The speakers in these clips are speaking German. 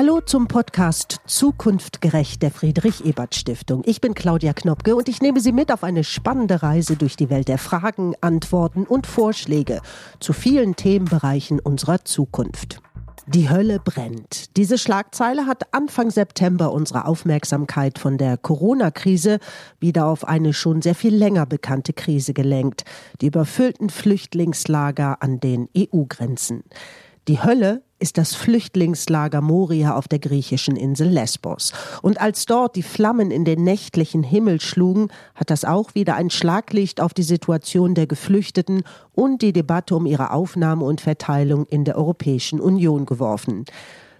Hallo zum Podcast Zukunftgerecht der Friedrich Ebert Stiftung. Ich bin Claudia Knopke und ich nehme Sie mit auf eine spannende Reise durch die Welt der Fragen, Antworten und Vorschläge zu vielen Themenbereichen unserer Zukunft. Die Hölle brennt. Diese Schlagzeile hat Anfang September unsere Aufmerksamkeit von der Corona-Krise wieder auf eine schon sehr viel länger bekannte Krise gelenkt. Die überfüllten Flüchtlingslager an den EU-Grenzen. Die Hölle ist das Flüchtlingslager Moria auf der griechischen Insel Lesbos. Und als dort die Flammen in den nächtlichen Himmel schlugen, hat das auch wieder ein Schlaglicht auf die Situation der Geflüchteten und die Debatte um ihre Aufnahme und Verteilung in der Europäischen Union geworfen.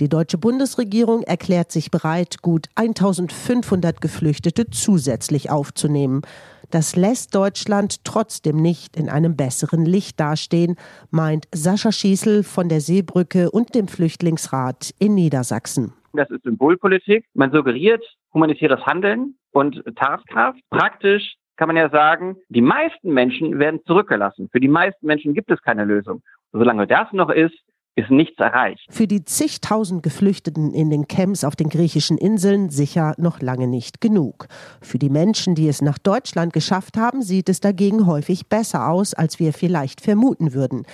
Die deutsche Bundesregierung erklärt sich bereit, gut 1500 Geflüchtete zusätzlich aufzunehmen. Das lässt Deutschland trotzdem nicht in einem besseren Licht dastehen, meint Sascha Schießel von der Seebrücke und dem Flüchtlingsrat in Niedersachsen. Das ist Symbolpolitik. Man suggeriert humanitäres Handeln und Tatkraft. Praktisch kann man ja sagen, die meisten Menschen werden zurückgelassen. Für die meisten Menschen gibt es keine Lösung. Solange das noch ist, ist nichts erreicht. Für die zigtausend Geflüchteten in den Camps auf den griechischen Inseln sicher noch lange nicht genug. Für die Menschen, die es nach Deutschland geschafft haben, sieht es dagegen häufig besser aus, als wir vielleicht vermuten würden.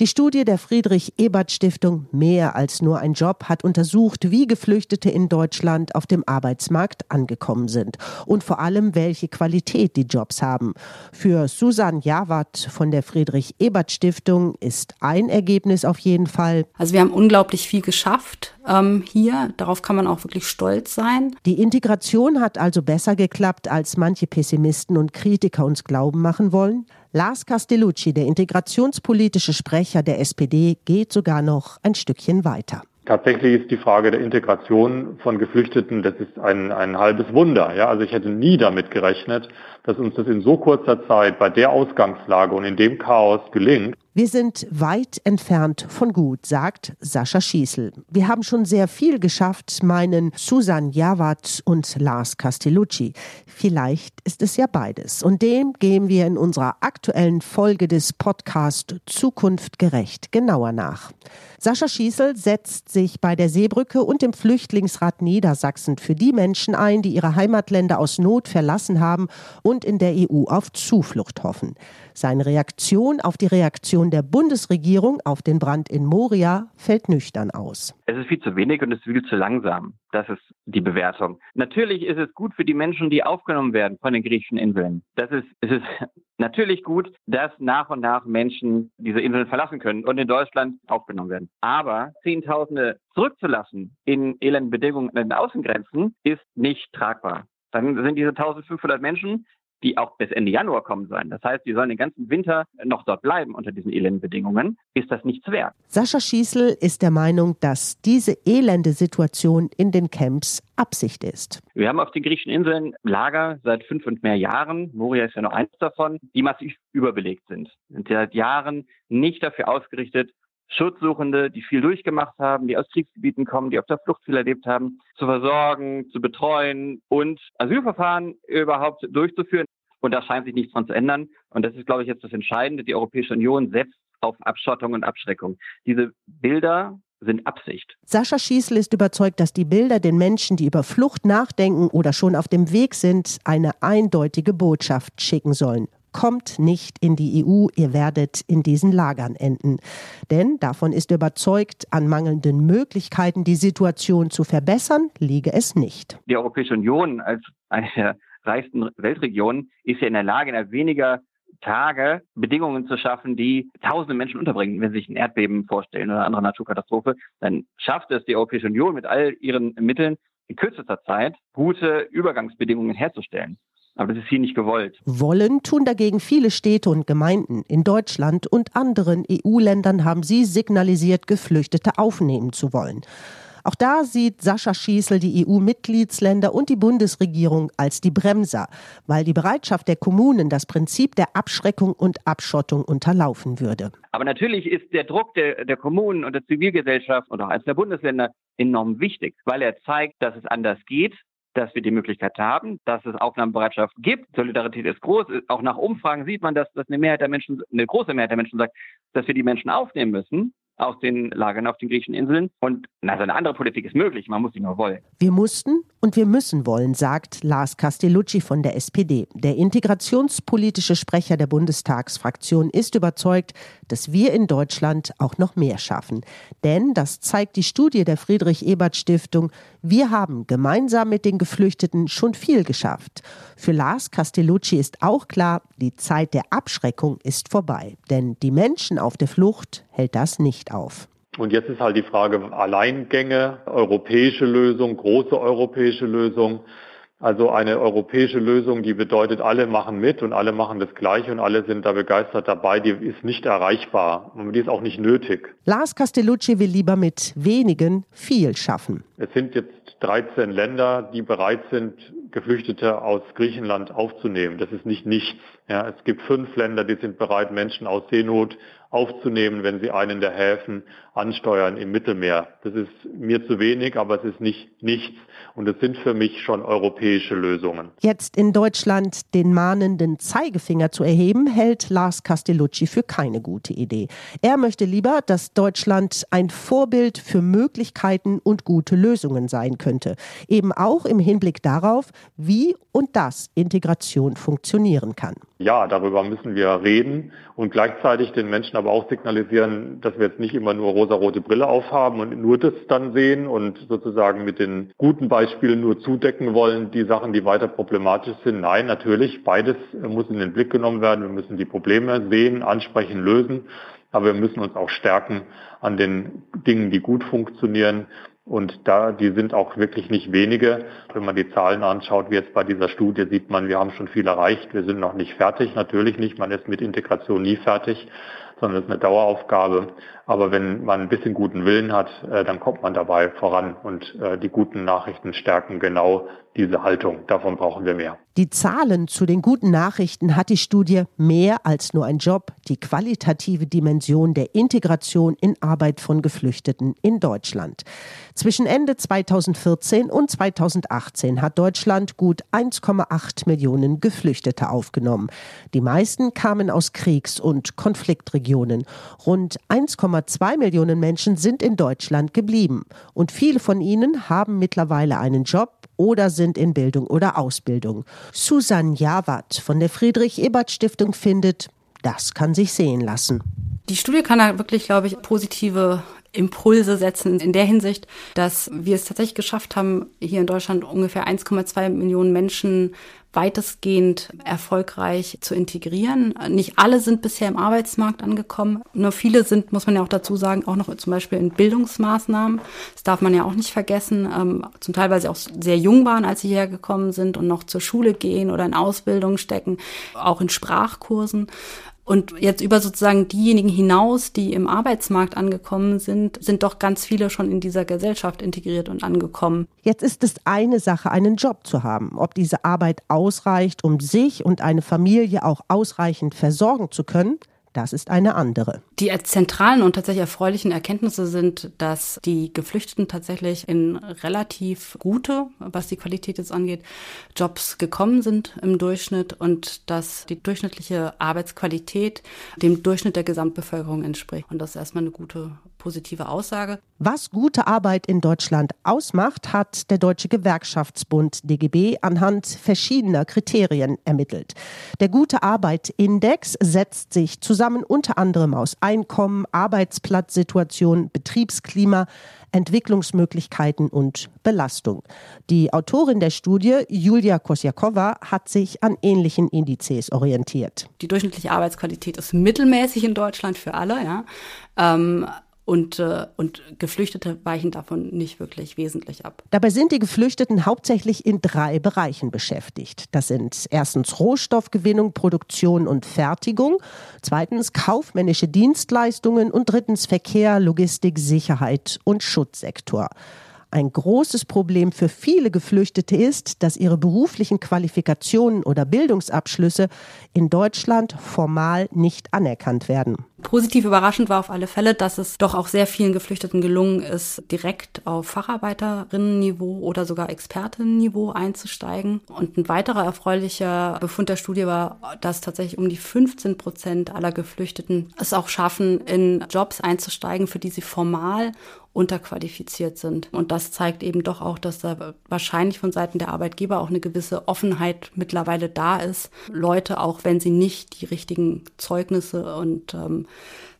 Die Studie der Friedrich Ebert Stiftung Mehr als nur ein Job hat untersucht, wie Geflüchtete in Deutschland auf dem Arbeitsmarkt angekommen sind und vor allem, welche Qualität die Jobs haben. Für Susan Jawat von der Friedrich Ebert Stiftung ist ein Ergebnis auf jeden Fall. Also wir haben unglaublich viel geschafft ähm, hier. Darauf kann man auch wirklich stolz sein. Die Integration hat also besser geklappt, als manche Pessimisten und Kritiker uns glauben machen wollen. Lars Castellucci, der integrationspolitische Sprecher der SPD, geht sogar noch ein Stückchen weiter. Tatsächlich ist die Frage der Integration von Geflüchteten, das ist ein, ein halbes Wunder. Ja? Also ich hätte nie damit gerechnet, dass uns das in so kurzer Zeit bei der Ausgangslage und in dem Chaos gelingt. Wir sind weit entfernt von gut, sagt Sascha Schießel. Wir haben schon sehr viel geschafft, meinen Susan Jawat und Lars Castellucci. Vielleicht ist es ja beides. Und dem gehen wir in unserer aktuellen Folge des Podcast Zukunft gerecht genauer nach. Sascha Schießel setzt sich bei der Seebrücke und dem Flüchtlingsrat Niedersachsen für die Menschen ein, die ihre Heimatländer aus Not verlassen haben und in der EU auf Zuflucht hoffen. Seine Reaktion auf die Reaktion der Bundesregierung auf den Brand in Moria fällt nüchtern aus. Es ist viel zu wenig und es ist viel zu langsam. Das ist die Bewertung. Natürlich ist es gut für die Menschen, die aufgenommen werden von den griechischen Inseln. Das ist, es ist natürlich gut, dass nach und nach Menschen diese Inseln verlassen können und in Deutschland aufgenommen werden. Aber Zehntausende zurückzulassen in elenden Bedingungen an den Außengrenzen ist nicht tragbar. Dann sind diese 1500 Menschen die auch bis Ende Januar kommen sollen. Das heißt, die sollen den ganzen Winter noch dort bleiben unter diesen elenden Bedingungen. Ist das nichts wert? Sascha Schießel ist der Meinung, dass diese elende Situation in den Camps Absicht ist. Wir haben auf den griechischen Inseln Lager seit fünf und mehr Jahren, Moria ist ja noch eins davon, die massiv überbelegt sind. Sind seit Jahren nicht dafür ausgerichtet, Schutzsuchende, die viel durchgemacht haben, die aus Kriegsgebieten kommen, die auf der Flucht viel erlebt haben, zu versorgen, zu betreuen und Asylverfahren überhaupt durchzuführen. Und da scheint sich nichts dran zu ändern. Und das ist, glaube ich, jetzt das Entscheidende. Die Europäische Union setzt auf Abschottung und Abschreckung. Diese Bilder sind Absicht. Sascha Schießel ist überzeugt, dass die Bilder den Menschen, die über Flucht nachdenken oder schon auf dem Weg sind, eine eindeutige Botschaft schicken sollen kommt nicht in die EU, ihr werdet in diesen Lagern enden. Denn davon ist überzeugt, an mangelnden Möglichkeiten, die Situation zu verbessern, liege es nicht. Die Europäische Union als eine der reichsten Weltregionen ist ja in der Lage, in weniger Tage Bedingungen zu schaffen, die tausende Menschen unterbringen. Wenn Sie sich ein Erdbeben vorstellen oder eine andere Naturkatastrophe, dann schafft es die Europäische Union mit all ihren Mitteln in kürzester Zeit gute Übergangsbedingungen herzustellen. Aber das ist hier nicht gewollt. Wollen tun dagegen viele Städte und Gemeinden. In Deutschland und anderen EU-Ländern haben sie signalisiert, Geflüchtete aufnehmen zu wollen. Auch da sieht Sascha Schießel die EU-Mitgliedsländer und die Bundesregierung als die Bremser, weil die Bereitschaft der Kommunen das Prinzip der Abschreckung und Abschottung unterlaufen würde. Aber natürlich ist der Druck der, der Kommunen und der Zivilgesellschaft und auch als der Bundesländer enorm wichtig, weil er zeigt, dass es anders geht, dass wir die Möglichkeit haben, dass es Aufnahmebereitschaft gibt. Solidarität ist groß. Auch nach Umfragen sieht man, dass, dass eine Mehrheit der Menschen, eine große Mehrheit der Menschen sagt, dass wir die Menschen aufnehmen müssen. aus den Lagern auf den griechischen Inseln. Und also eine andere Politik ist möglich, man muss sie nur wollen. Wir mussten und wir müssen wollen, sagt Lars Castellucci von der SPD. Der integrationspolitische Sprecher der Bundestagsfraktion ist überzeugt, dass wir in Deutschland auch noch mehr schaffen. Denn, das zeigt die Studie der Friedrich-Ebert-Stiftung, wir haben gemeinsam mit den Geflüchteten schon viel geschafft. Für Lars Castellucci ist auch klar, die Zeit der Abschreckung ist vorbei. Denn die Menschen auf der Flucht hält das nicht auf. Und jetzt ist halt die Frage Alleingänge, europäische Lösung, große europäische Lösung. Also eine europäische Lösung, die bedeutet, alle machen mit und alle machen das Gleiche und alle sind da begeistert dabei, die ist nicht erreichbar und die ist auch nicht nötig. Lars Castellucci will lieber mit wenigen viel schaffen. Es sind jetzt 13 Länder, die bereit sind, Geflüchtete aus Griechenland aufzunehmen. Das ist nicht nichts. Ja, es gibt fünf Länder, die sind bereit, Menschen aus Seenot aufzunehmen, wenn sie einen der Häfen ansteuern im Mittelmeer. Das ist mir zu wenig, aber es ist nicht nichts. Und es sind für mich schon europäische Lösungen. Jetzt in Deutschland den mahnenden Zeigefinger zu erheben, hält Lars Castellucci für keine gute Idee. Er möchte lieber, dass Deutschland ein Vorbild für Möglichkeiten und gute Lösungen sein könnte. Eben auch im Hinblick darauf, wie und dass Integration funktionieren kann. Ja, darüber müssen wir reden und gleichzeitig den Menschen aber auch signalisieren, dass wir jetzt nicht immer nur rosarote Brille aufhaben und nur das dann sehen und sozusagen mit den guten Beispielen nur zudecken wollen, die Sachen, die weiter problematisch sind. Nein, natürlich, beides muss in den Blick genommen werden. Wir müssen die Probleme sehen, ansprechen, lösen. Aber wir müssen uns auch stärken an den Dingen, die gut funktionieren und da, die sind auch wirklich nicht wenige. Wenn man die Zahlen anschaut, wie jetzt bei dieser Studie, sieht man, wir haben schon viel erreicht. Wir sind noch nicht fertig. Natürlich nicht. Man ist mit Integration nie fertig, sondern es ist eine Daueraufgabe. Aber wenn man ein bisschen guten Willen hat, äh, dann kommt man dabei voran. Und äh, die guten Nachrichten stärken genau diese Haltung. Davon brauchen wir mehr. Die Zahlen zu den guten Nachrichten hat die Studie mehr als nur ein Job, die qualitative Dimension der Integration in Arbeit von Geflüchteten in Deutschland. Zwischen Ende 2014 und 2018 hat Deutschland gut 1,8 Millionen Geflüchtete aufgenommen. Die meisten kamen aus Kriegs- und Konfliktregionen. Rund 1,2 Millionen Menschen sind in Deutschland geblieben. Und viele von ihnen haben mittlerweile einen Job oder sind in Bildung oder Ausbildung. Susan Jawat von der Friedrich-Ebert-Stiftung findet, das kann sich sehen lassen. Die Studie kann da wirklich, glaube ich, positive Impulse setzen in der Hinsicht, dass wir es tatsächlich geschafft haben, hier in Deutschland ungefähr 1,2 Millionen Menschen weitestgehend erfolgreich zu integrieren. Nicht alle sind bisher im Arbeitsmarkt angekommen. Nur viele sind, muss man ja auch dazu sagen, auch noch zum Beispiel in Bildungsmaßnahmen. Das darf man ja auch nicht vergessen. Ähm, zum Teil, weil sie auch sehr jung waren, als sie hierher gekommen sind und noch zur Schule gehen oder in Ausbildung stecken, auch in Sprachkursen. Und jetzt über sozusagen diejenigen hinaus, die im Arbeitsmarkt angekommen sind, sind doch ganz viele schon in dieser Gesellschaft integriert und angekommen. Jetzt ist es eine Sache, einen Job zu haben. Ob diese Arbeit ausreicht, um sich und eine Familie auch ausreichend versorgen zu können, das ist eine andere. Die zentralen und tatsächlich erfreulichen Erkenntnisse sind, dass die Geflüchteten tatsächlich in relativ gute, was die Qualität jetzt angeht, Jobs gekommen sind im Durchschnitt und dass die durchschnittliche Arbeitsqualität dem Durchschnitt der Gesamtbevölkerung entspricht. Und das ist erstmal eine gute positive Aussage. Was gute Arbeit in Deutschland ausmacht, hat der Deutsche Gewerkschaftsbund DGB anhand verschiedener Kriterien ermittelt. Der Gute Arbeit Index setzt sich zusammen unter anderem aus Einkommen, Arbeitsplatzsituation, Betriebsklima, Entwicklungsmöglichkeiten und Belastung. Die Autorin der Studie, Julia Kosjakova, hat sich an ähnlichen Indizes orientiert. Die durchschnittliche Arbeitsqualität ist mittelmäßig in Deutschland für alle. Ja. Ähm, und, äh, und Geflüchtete weichen davon nicht wirklich wesentlich ab. Dabei sind die Geflüchteten hauptsächlich in drei Bereichen beschäftigt. Das sind erstens Rohstoffgewinnung, Produktion und Fertigung, zweitens kaufmännische Dienstleistungen und drittens Verkehr, Logistik, Sicherheit und Schutzsektor. Ein großes Problem für viele Geflüchtete ist, dass ihre beruflichen Qualifikationen oder Bildungsabschlüsse in Deutschland formal nicht anerkannt werden. Positiv überraschend war auf alle Fälle, dass es doch auch sehr vielen Geflüchteten gelungen ist, direkt auf Facharbeiterinnenniveau oder sogar Expertinnenniveau einzusteigen. Und ein weiterer erfreulicher Befund der Studie war, dass tatsächlich um die 15 Prozent aller Geflüchteten es auch schaffen, in Jobs einzusteigen, für die sie formal unterqualifiziert sind. Und das zeigt eben doch auch, dass da wahrscheinlich von Seiten der Arbeitgeber auch eine gewisse Offenheit mittlerweile da ist, Leute, auch wenn sie nicht die richtigen Zeugnisse und ähm,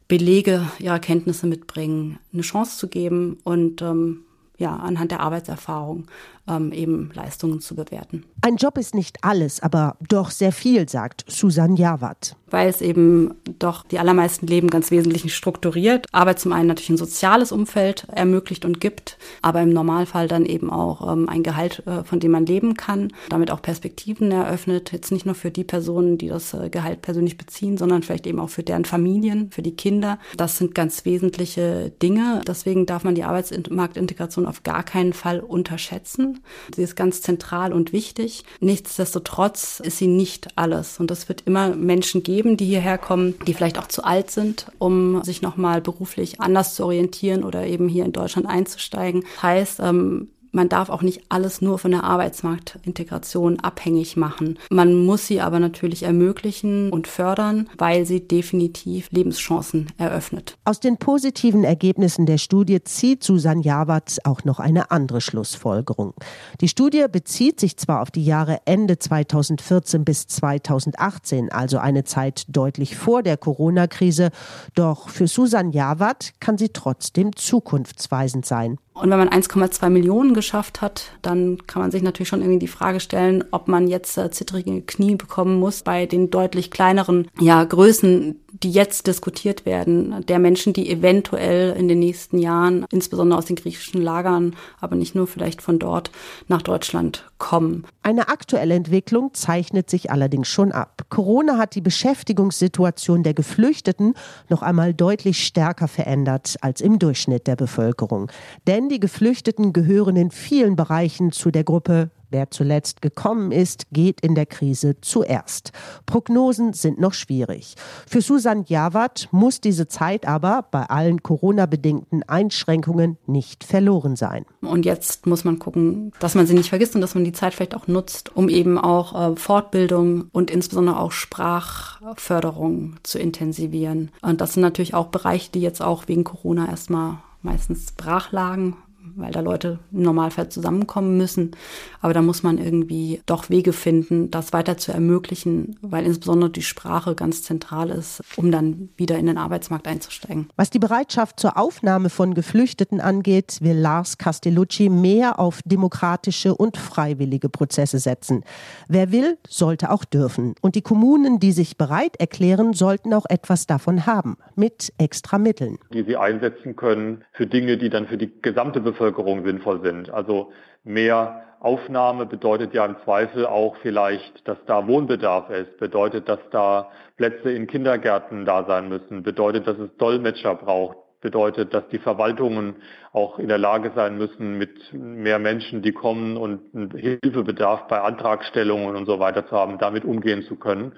Belege ihrer Kenntnisse mitbringen, eine Chance zu geben und ähm, ja, anhand der Arbeitserfahrung ähm, eben Leistungen zu bewerten. Ein Job ist nicht alles, aber doch sehr viel, sagt Susan Jawat. Weil es eben doch die allermeisten Leben ganz wesentlich strukturiert. Arbeit zum einen natürlich ein soziales Umfeld ermöglicht und gibt, aber im Normalfall dann eben auch ähm, ein Gehalt, äh, von dem man leben kann, damit auch Perspektiven eröffnet. Jetzt nicht nur für die Personen, die das äh, Gehalt persönlich beziehen, sondern vielleicht eben auch für deren Familien, für die Kinder. Das sind ganz wesentliche Dinge. Deswegen darf man die Arbeitsmarktintegration auf gar keinen Fall unterschätzen. Sie ist ganz zentral und wichtig. Nichtsdestotrotz ist sie nicht alles. Und es wird immer Menschen geben, die hierher kommen, die vielleicht auch zu alt sind, um sich nochmal beruflich anders zu orientieren oder eben hier in Deutschland einzusteigen. Heißt, ähm, man darf auch nicht alles nur von der Arbeitsmarktintegration abhängig machen. Man muss sie aber natürlich ermöglichen und fördern, weil sie definitiv Lebenschancen eröffnet. Aus den positiven Ergebnissen der Studie zieht Susan Jawatz auch noch eine andere Schlussfolgerung. Die Studie bezieht sich zwar auf die Jahre Ende 2014 bis 2018, also eine Zeit deutlich vor der Corona-Krise, doch für Susan Jawat kann sie trotzdem zukunftsweisend sein. Und wenn man 1,2 Millionen geschafft hat, dann kann man sich natürlich schon irgendwie die Frage stellen, ob man jetzt äh, zittrige Knie bekommen muss bei den deutlich kleineren ja, Größen, die jetzt diskutiert werden, der Menschen, die eventuell in den nächsten Jahren, insbesondere aus den griechischen Lagern, aber nicht nur vielleicht von dort, nach Deutschland kommen. Eine aktuelle Entwicklung zeichnet sich allerdings schon ab. Corona hat die Beschäftigungssituation der Geflüchteten noch einmal deutlich stärker verändert als im Durchschnitt der Bevölkerung. Denn die Geflüchteten gehören in vielen Bereichen zu der Gruppe Wer zuletzt gekommen ist, geht in der Krise zuerst. Prognosen sind noch schwierig. Für Susan Jawat muss diese Zeit aber bei allen Corona-bedingten Einschränkungen nicht verloren sein. Und jetzt muss man gucken, dass man sie nicht vergisst und dass man die Zeit vielleicht auch nutzt, um eben auch äh, Fortbildung und insbesondere auch Sprachförderung zu intensivieren. Und das sind natürlich auch Bereiche, die jetzt auch wegen Corona erstmal meistens brach lagen, weil da Leute im Normalfall zusammenkommen müssen. Aber da muss man irgendwie doch Wege finden, das weiter zu ermöglichen, weil insbesondere die Sprache ganz zentral ist, um dann wieder in den Arbeitsmarkt einzusteigen. Was die Bereitschaft zur Aufnahme von Geflüchteten angeht, will Lars Castellucci mehr auf demokratische und freiwillige Prozesse setzen. Wer will, sollte auch dürfen. Und die Kommunen, die sich bereit erklären, sollten auch etwas davon haben, mit extra Mitteln. Die sie einsetzen können für Dinge, die dann für die gesamte Bevölkerung sinnvoll sind. Also mehr Aufnahme bedeutet ja im Zweifel auch vielleicht, dass da Wohnbedarf ist, bedeutet, dass da Plätze in Kindergärten da sein müssen, bedeutet, dass es Dolmetscher braucht, bedeutet, dass die Verwaltungen auch in der Lage sein müssen, mit mehr Menschen, die kommen und Hilfebedarf bei Antragstellungen und so weiter zu haben, damit umgehen zu können.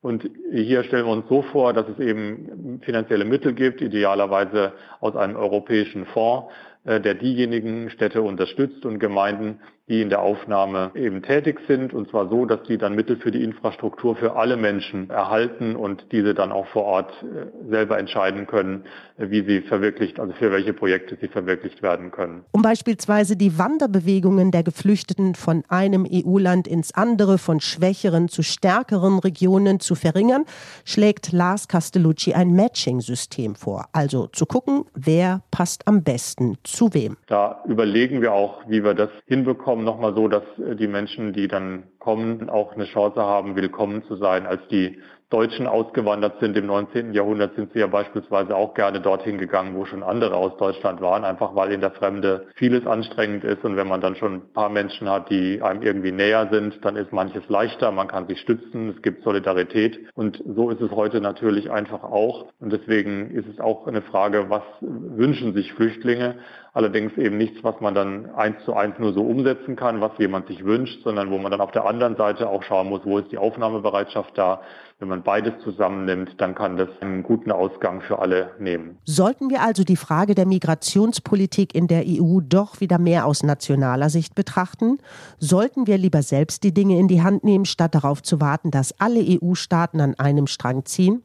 Und hier stellen wir uns so vor, dass es eben finanzielle Mittel gibt, idealerweise aus einem europäischen Fonds, der diejenigen Städte unterstützt und Gemeinden, die in der Aufnahme eben tätig sind, und zwar so, dass die dann Mittel für die Infrastruktur für alle Menschen erhalten und diese dann auch vor Ort äh, selber entscheiden können, äh, wie sie verwirklicht, also für welche Projekte sie verwirklicht werden können. Um beispielsweise die Wanderbewegungen der Geflüchteten von einem EU-Land ins andere, von schwächeren zu stärkeren Regionen zu verringern, schlägt Lars Castellucci ein Matching-System vor. Also zu gucken, wer passt am besten zu wem. Da überlegen wir auch, wie wir das hinbekommen nochmal so, dass äh, die Menschen, die dann kommen, auch eine Chance haben, willkommen zu sein. Als die Deutschen ausgewandert sind im 19. Jahrhundert, sind sie ja beispielsweise auch gerne dorthin gegangen, wo schon andere aus Deutschland waren, einfach weil in der Fremde vieles anstrengend ist. Und wenn man dann schon ein paar Menschen hat, die einem irgendwie näher sind, dann ist manches leichter, man kann sich stützen, es gibt Solidarität. Und so ist es heute natürlich einfach auch. Und deswegen ist es auch eine Frage, was wünschen sich Flüchtlinge? Allerdings eben nichts, was man dann eins zu eins nur so umsetzen kann, was jemand sich wünscht, sondern wo man dann auf der anderen anderen Seite auch schauen muss, wo ist die Aufnahmebereitschaft da. Wenn man beides zusammennimmt, dann kann das einen guten Ausgang für alle nehmen. Sollten wir also die Frage der Migrationspolitik in der EU doch wieder mehr aus nationaler Sicht betrachten? Sollten wir lieber selbst die Dinge in die Hand nehmen, statt darauf zu warten, dass alle EU-Staaten an einem Strang ziehen?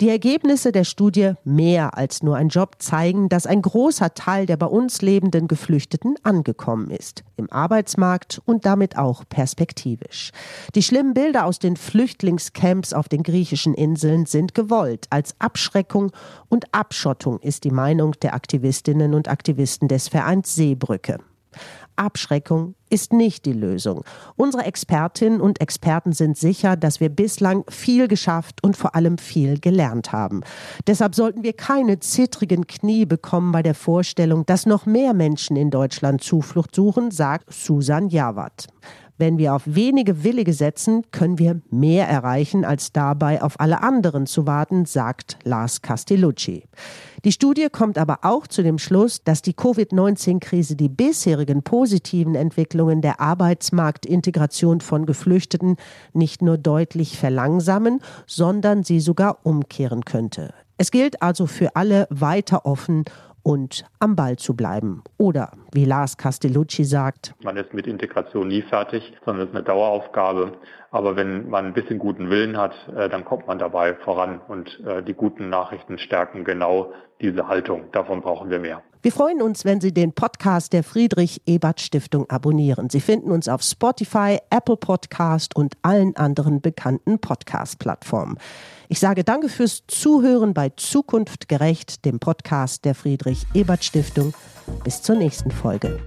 Die Ergebnisse der Studie Mehr als nur ein Job zeigen, dass ein großer Teil der bei uns lebenden Geflüchteten angekommen ist, im Arbeitsmarkt und damit auch perspektivisch. Die schlimmen Bilder aus den Flüchtlingscamps auf den griechischen Inseln sind gewollt. Als Abschreckung und Abschottung ist die Meinung der Aktivistinnen und Aktivisten des Vereins Seebrücke. Abschreckung ist nicht die Lösung. Unsere Expertinnen und Experten sind sicher, dass wir bislang viel geschafft und vor allem viel gelernt haben. Deshalb sollten wir keine zittrigen Knie bekommen bei der Vorstellung, dass noch mehr Menschen in Deutschland Zuflucht suchen, sagt Susan Jawat. Wenn wir auf wenige Willige setzen, können wir mehr erreichen, als dabei auf alle anderen zu warten, sagt Lars Castellucci. Die Studie kommt aber auch zu dem Schluss, dass die Covid-19-Krise die bisherigen positiven Entwicklungen der Arbeitsmarktintegration von Geflüchteten nicht nur deutlich verlangsamen, sondern sie sogar umkehren könnte. Es gilt also für alle weiter offen und am Ball zu bleiben. Oder wie Lars Castellucci sagt, man ist mit Integration nie fertig, sondern es ist eine Daueraufgabe. Aber wenn man ein bisschen guten Willen hat, äh, dann kommt man dabei voran. Und äh, die guten Nachrichten stärken genau diese Haltung. Davon brauchen wir mehr. Wir freuen uns, wenn Sie den Podcast der Friedrich Ebert Stiftung abonnieren. Sie finden uns auf Spotify, Apple Podcast und allen anderen bekannten Podcast-Plattformen. Ich sage danke fürs Zuhören bei Zukunft gerecht, dem Podcast der Friedrich Ebert Stiftung. Bis zur nächsten Folge.